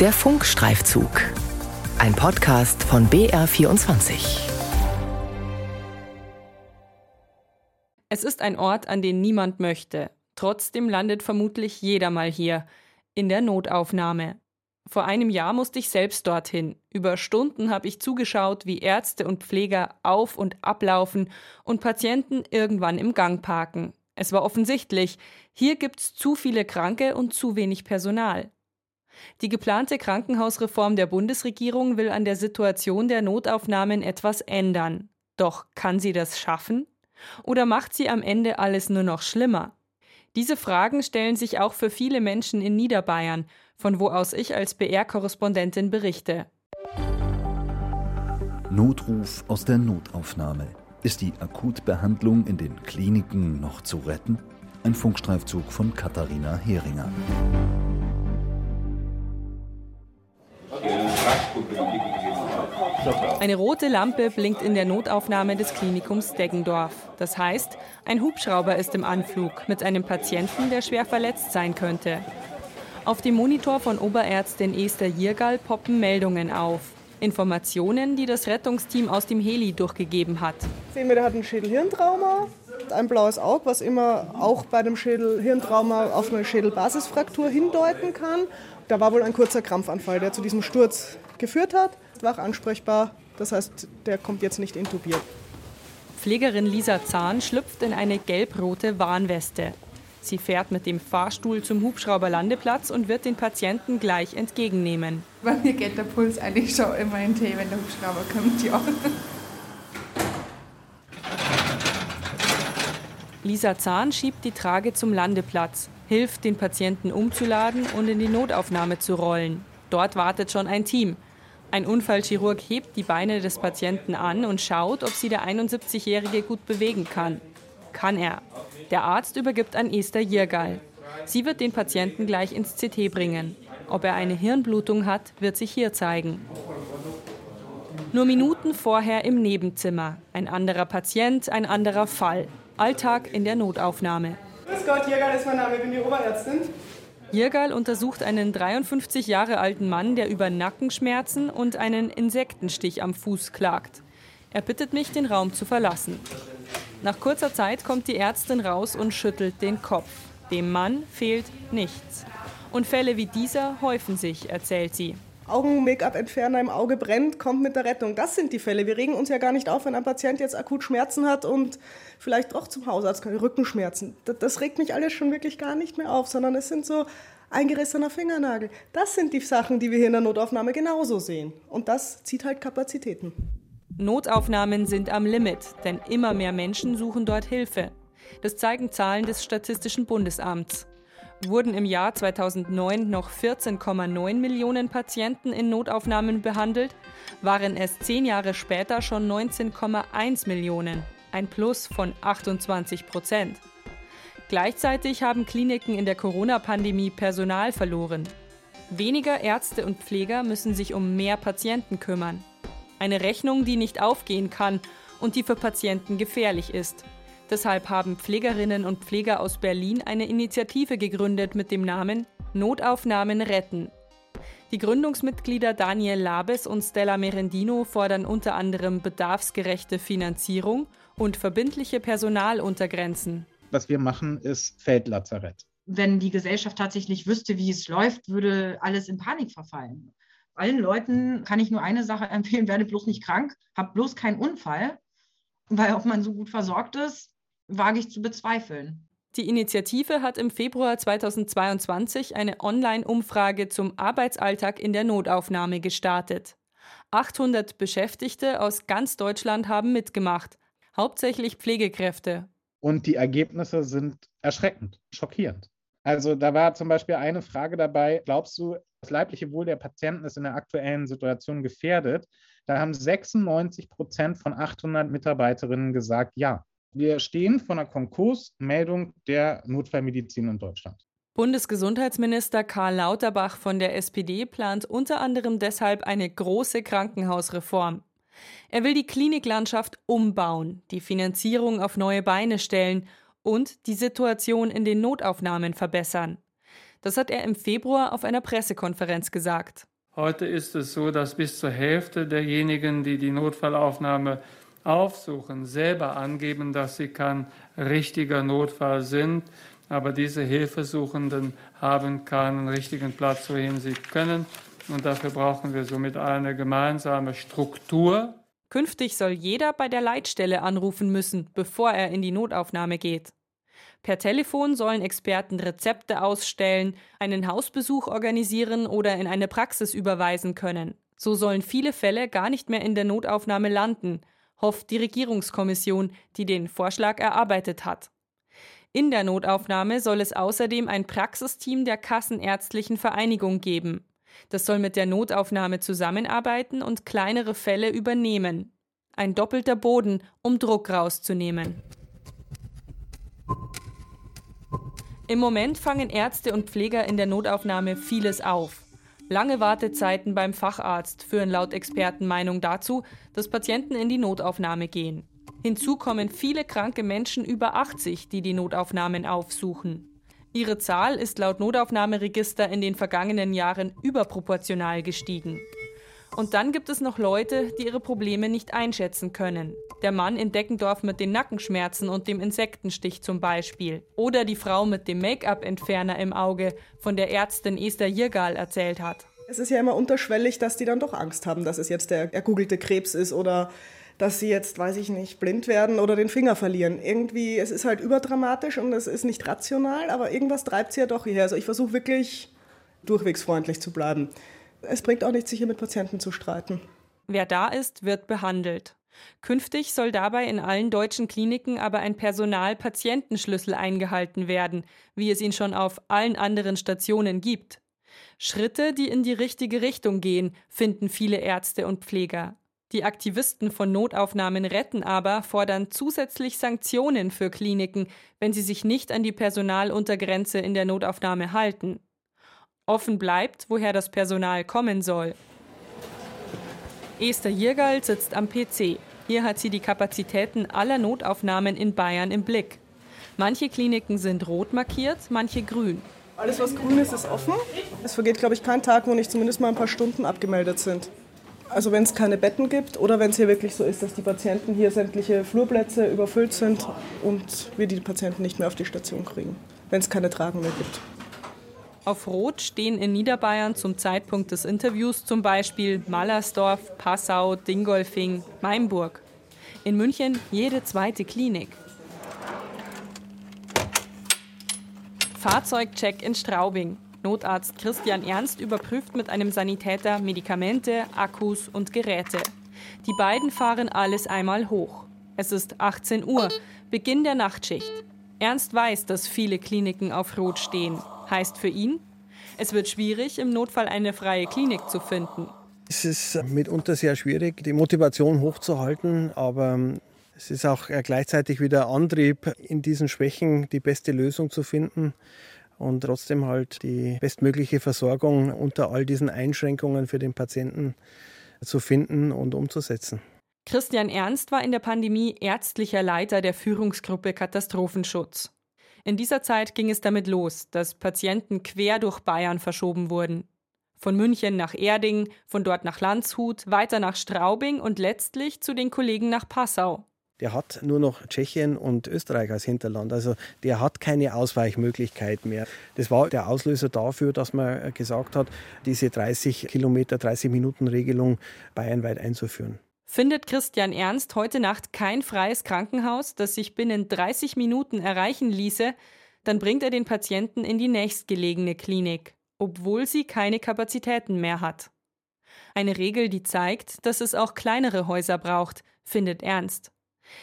Der Funkstreifzug. Ein Podcast von BR24. Es ist ein Ort, an den niemand möchte. Trotzdem landet vermutlich jeder mal hier, in der Notaufnahme. Vor einem Jahr musste ich selbst dorthin. Über Stunden habe ich zugeschaut, wie Ärzte und Pfleger auf und ablaufen und Patienten irgendwann im Gang parken. Es war offensichtlich, hier gibt's zu viele Kranke und zu wenig Personal. Die geplante Krankenhausreform der Bundesregierung will an der Situation der Notaufnahmen etwas ändern. Doch kann sie das schaffen? Oder macht sie am Ende alles nur noch schlimmer? Diese Fragen stellen sich auch für viele Menschen in Niederbayern, von wo aus ich als BR-Korrespondentin berichte. Notruf aus der Notaufnahme. Ist die Akutbehandlung in den Kliniken noch zu retten? Ein Funkstreifzug von Katharina Heringer. Eine rote Lampe blinkt in der Notaufnahme des Klinikums Deggendorf. Das heißt, ein Hubschrauber ist im Anflug mit einem Patienten, der schwer verletzt sein könnte. Auf dem Monitor von Oberärztin Esther Jirgal poppen Meldungen auf. Informationen, die das Rettungsteam aus dem Heli durchgegeben hat. Sehen wir, der hat ein Schädelhirntrauma, ein blaues Auge, was immer auch bei dem Schädelhirntrauma auf eine Schädelbasisfraktur hindeuten kann. Da war wohl ein kurzer Krampfanfall, der zu diesem Sturz geführt hat. War ansprechbar, das heißt, der kommt jetzt nicht intubiert. Pflegerin Lisa Zahn schlüpft in eine gelb-rote Warnweste. Sie fährt mit dem Fahrstuhl zum Hubschrauberlandeplatz und wird den Patienten gleich entgegennehmen. Bei mir geht der Puls eigentlich schon immer in Tee, wenn der Hubschrauber kommt, ja. Lisa Zahn schiebt die Trage zum Landeplatz, hilft den Patienten umzuladen und in die Notaufnahme zu rollen. Dort wartet schon ein Team. Ein Unfallchirurg hebt die Beine des Patienten an und schaut, ob sie der 71-Jährige gut bewegen kann. Kann er. Der Arzt übergibt an Esther Jirgal. Sie wird den Patienten gleich ins CT bringen. Ob er eine Hirnblutung hat, wird sich hier zeigen. Nur Minuten vorher im Nebenzimmer. Ein anderer Patient, ein anderer Fall. Alltag in der Notaufnahme. Grüß Gott, Jirgal ist mein Name, ich bin die Oberärztin. Jirgal untersucht einen 53 Jahre alten Mann, der über Nackenschmerzen und einen Insektenstich am Fuß klagt. Er bittet mich, den Raum zu verlassen. Nach kurzer Zeit kommt die Ärztin raus und schüttelt den Kopf. Dem Mann fehlt nichts. Und Fälle wie dieser häufen sich, erzählt sie. Augen-Make-up-Entferner im Auge brennt, kommt mit der Rettung. Das sind die Fälle. Wir regen uns ja gar nicht auf, wenn ein Patient jetzt akut Schmerzen hat und vielleicht doch zum Hausarzt kann, Rückenschmerzen. Das, das regt mich alles schon wirklich gar nicht mehr auf, sondern es sind so eingerissener Fingernagel. Das sind die Sachen, die wir hier in der Notaufnahme genauso sehen. Und das zieht halt Kapazitäten. Notaufnahmen sind am Limit, denn immer mehr Menschen suchen dort Hilfe. Das zeigen Zahlen des Statistischen Bundesamts. Wurden im Jahr 2009 noch 14,9 Millionen Patienten in Notaufnahmen behandelt, waren es zehn Jahre später schon 19,1 Millionen, ein Plus von 28 Prozent. Gleichzeitig haben Kliniken in der Corona-Pandemie Personal verloren. Weniger Ärzte und Pfleger müssen sich um mehr Patienten kümmern. Eine Rechnung, die nicht aufgehen kann und die für Patienten gefährlich ist. Deshalb haben Pflegerinnen und Pfleger aus Berlin eine Initiative gegründet mit dem Namen Notaufnahmen retten. Die Gründungsmitglieder Daniel Labes und Stella Merendino fordern unter anderem bedarfsgerechte Finanzierung und verbindliche Personaluntergrenzen. Was wir machen, ist Feldlazarett. Wenn die Gesellschaft tatsächlich wüsste, wie es läuft, würde alles in Panik verfallen allen Leuten kann ich nur eine Sache empfehlen, werde bloß nicht krank, hab bloß keinen Unfall, weil ob man so gut versorgt ist, wage ich zu bezweifeln. Die Initiative hat im Februar 2022 eine Online-Umfrage zum Arbeitsalltag in der Notaufnahme gestartet. 800 Beschäftigte aus ganz Deutschland haben mitgemacht, hauptsächlich Pflegekräfte. Und die Ergebnisse sind erschreckend, schockierend. Also da war zum Beispiel eine Frage dabei, glaubst du, das leibliche Wohl der Patienten ist in der aktuellen Situation gefährdet? Da haben 96 Prozent von 800 Mitarbeiterinnen gesagt, ja. Wir stehen vor einer Konkursmeldung der Notfallmedizin in Deutschland. Bundesgesundheitsminister Karl Lauterbach von der SPD plant unter anderem deshalb eine große Krankenhausreform. Er will die Kliniklandschaft umbauen, die Finanzierung auf neue Beine stellen und die Situation in den Notaufnahmen verbessern. Das hat er im Februar auf einer Pressekonferenz gesagt. Heute ist es so, dass bis zur Hälfte derjenigen, die die Notfallaufnahme aufsuchen, selber angeben, dass sie kein richtiger Notfall sind. Aber diese Hilfesuchenden haben keinen richtigen Platz, wohin sie können. Und dafür brauchen wir somit eine gemeinsame Struktur. Künftig soll jeder bei der Leitstelle anrufen müssen, bevor er in die Notaufnahme geht. Per Telefon sollen Experten Rezepte ausstellen, einen Hausbesuch organisieren oder in eine Praxis überweisen können. So sollen viele Fälle gar nicht mehr in der Notaufnahme landen, hofft die Regierungskommission, die den Vorschlag erarbeitet hat. In der Notaufnahme soll es außerdem ein Praxisteam der Kassenärztlichen Vereinigung geben. Das soll mit der Notaufnahme zusammenarbeiten und kleinere Fälle übernehmen. Ein doppelter Boden, um Druck rauszunehmen. Im Moment fangen Ärzte und Pfleger in der Notaufnahme vieles auf. Lange Wartezeiten beim Facharzt führen laut Expertenmeinung dazu, dass Patienten in die Notaufnahme gehen. Hinzu kommen viele kranke Menschen über 80, die die Notaufnahmen aufsuchen. Ihre Zahl ist laut Notaufnahmeregister in den vergangenen Jahren überproportional gestiegen. Und dann gibt es noch Leute, die ihre Probleme nicht einschätzen können. Der Mann in Deckendorf mit den Nackenschmerzen und dem Insektenstich zum Beispiel. Oder die Frau mit dem Make-up-Entferner im Auge, von der Ärztin Esther Jirgal erzählt hat. Es ist ja immer unterschwellig, dass die dann doch Angst haben, dass es jetzt der ergoogelte Krebs ist oder dass sie jetzt, weiß ich nicht, blind werden oder den Finger verlieren. Irgendwie, es ist halt überdramatisch und es ist nicht rational, aber irgendwas treibt sie ja doch hierher. Also ich versuche wirklich durchwegs freundlich zu bleiben. Es bringt auch nichts, sich hier mit Patienten zu streiten. Wer da ist, wird behandelt. Künftig soll dabei in allen deutschen Kliniken aber ein Personal-Patientenschlüssel eingehalten werden, wie es ihn schon auf allen anderen Stationen gibt. Schritte, die in die richtige Richtung gehen, finden viele Ärzte und Pfleger. Die Aktivisten von Notaufnahmen retten aber fordern zusätzlich Sanktionen für Kliniken, wenn sie sich nicht an die Personaluntergrenze in der Notaufnahme halten. Offen bleibt, woher das Personal kommen soll. Esther Jirgal sitzt am PC. Hier hat sie die Kapazitäten aller Notaufnahmen in Bayern im Blick. Manche Kliniken sind rot markiert, manche grün. Alles, was grün ist, ist offen. Es vergeht, glaube ich, kein Tag, wo nicht zumindest mal ein paar Stunden abgemeldet sind. Also wenn es keine Betten gibt oder wenn es hier wirklich so ist, dass die Patienten hier sämtliche Flurplätze überfüllt sind und wir die Patienten nicht mehr auf die Station kriegen, wenn es keine Tragen mehr gibt. Auf Rot stehen in Niederbayern zum Zeitpunkt des Interviews zum Beispiel Mallersdorf, Passau, Dingolfing, Mainburg. In München jede zweite Klinik. Fahrzeugcheck in Straubing. Notarzt Christian Ernst überprüft mit einem Sanitäter Medikamente, Akkus und Geräte. Die beiden fahren alles einmal hoch. Es ist 18 Uhr, Beginn der Nachtschicht. Ernst weiß, dass viele Kliniken auf Rot stehen. Heißt für ihn, es wird schwierig, im Notfall eine freie Klinik zu finden. Es ist mitunter sehr schwierig, die Motivation hochzuhalten, aber es ist auch gleichzeitig wieder Antrieb, in diesen Schwächen die beste Lösung zu finden und trotzdem halt die bestmögliche Versorgung unter all diesen Einschränkungen für den Patienten zu finden und umzusetzen. Christian Ernst war in der Pandemie ärztlicher Leiter der Führungsgruppe Katastrophenschutz. In dieser Zeit ging es damit los, dass Patienten quer durch Bayern verschoben wurden. Von München nach Erding, von dort nach Landshut, weiter nach Straubing und letztlich zu den Kollegen nach Passau. Der hat nur noch Tschechien und Österreich als Hinterland. Also der hat keine Ausweichmöglichkeit mehr. Das war der Auslöser dafür, dass man gesagt hat, diese 30 Kilometer, 30 Minuten Regelung bayernweit einzuführen. Findet Christian Ernst heute Nacht kein freies Krankenhaus, das sich binnen 30 Minuten erreichen ließe, dann bringt er den Patienten in die nächstgelegene Klinik, obwohl sie keine Kapazitäten mehr hat. Eine Regel, die zeigt, dass es auch kleinere Häuser braucht, findet Ernst.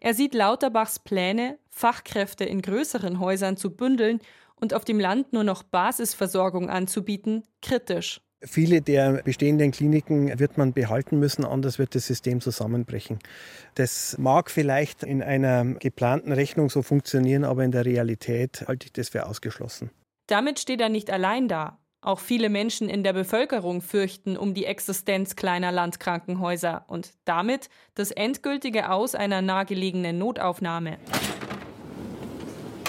Er sieht Lauterbachs Pläne, Fachkräfte in größeren Häusern zu bündeln und auf dem Land nur noch Basisversorgung anzubieten, kritisch. Viele der bestehenden Kliniken wird man behalten müssen, anders wird das System zusammenbrechen. Das mag vielleicht in einer geplanten Rechnung so funktionieren, aber in der Realität halte ich das für ausgeschlossen. Damit steht er nicht allein da. Auch viele Menschen in der Bevölkerung fürchten um die Existenz kleiner Landkrankenhäuser und damit das endgültige Aus einer nahegelegenen Notaufnahme.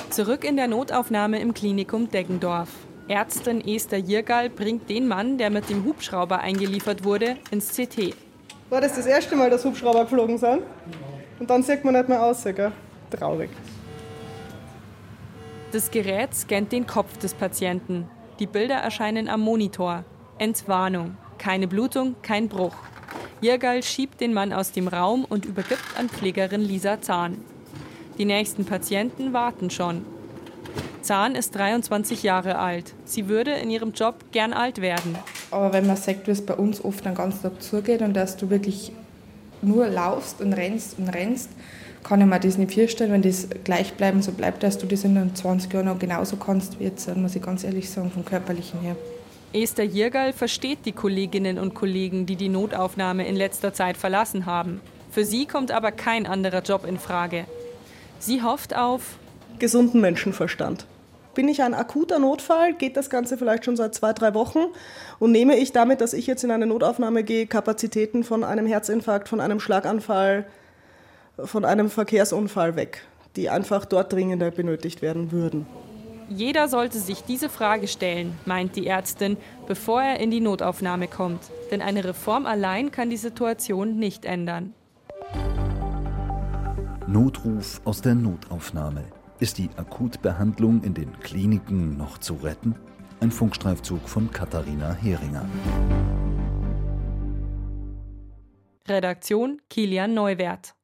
Zurück in der Notaufnahme im Klinikum Deggendorf. Ärztin Esther Jirgal bringt den Mann, der mit dem Hubschrauber eingeliefert wurde, ins CT. War das das erste Mal, dass Hubschrauber geflogen sind? Und dann sieht man nicht mehr aus, gell? Traurig. Das Gerät scannt den Kopf des Patienten. Die Bilder erscheinen am Monitor. Entwarnung. Keine Blutung, kein Bruch. Jirgal schiebt den Mann aus dem Raum und übergibt an Pflegerin Lisa Zahn. Die nächsten Patienten warten schon. Zahn ist 23 Jahre alt. Sie würde in ihrem Job gern alt werden. Aber wenn man sagt, wie es bei uns oft den ganzen Tag zugeht und dass du wirklich nur laufst und rennst und rennst, kann ich mir das nicht vorstellen, wenn das gleich bleiben so bleibt, dass du das in 20 Jahren noch genauso kannst wie jetzt, muss ich ganz ehrlich sagen, vom Körperlichen her. Esther Jirgal versteht die Kolleginnen und Kollegen, die die Notaufnahme in letzter Zeit verlassen haben. Für sie kommt aber kein anderer Job in Frage. Sie hofft auf gesunden Menschenverstand. Bin ich ein akuter Notfall, geht das Ganze vielleicht schon seit zwei, drei Wochen und nehme ich damit, dass ich jetzt in eine Notaufnahme gehe, Kapazitäten von einem Herzinfarkt, von einem Schlaganfall, von einem Verkehrsunfall weg, die einfach dort dringender benötigt werden würden. Jeder sollte sich diese Frage stellen, meint die Ärztin, bevor er in die Notaufnahme kommt. Denn eine Reform allein kann die Situation nicht ändern. Notruf aus der Notaufnahme. Ist die Akutbehandlung in den Kliniken noch zu retten? Ein Funkstreifzug von Katharina Heringer. Redaktion Kilian Neuwert.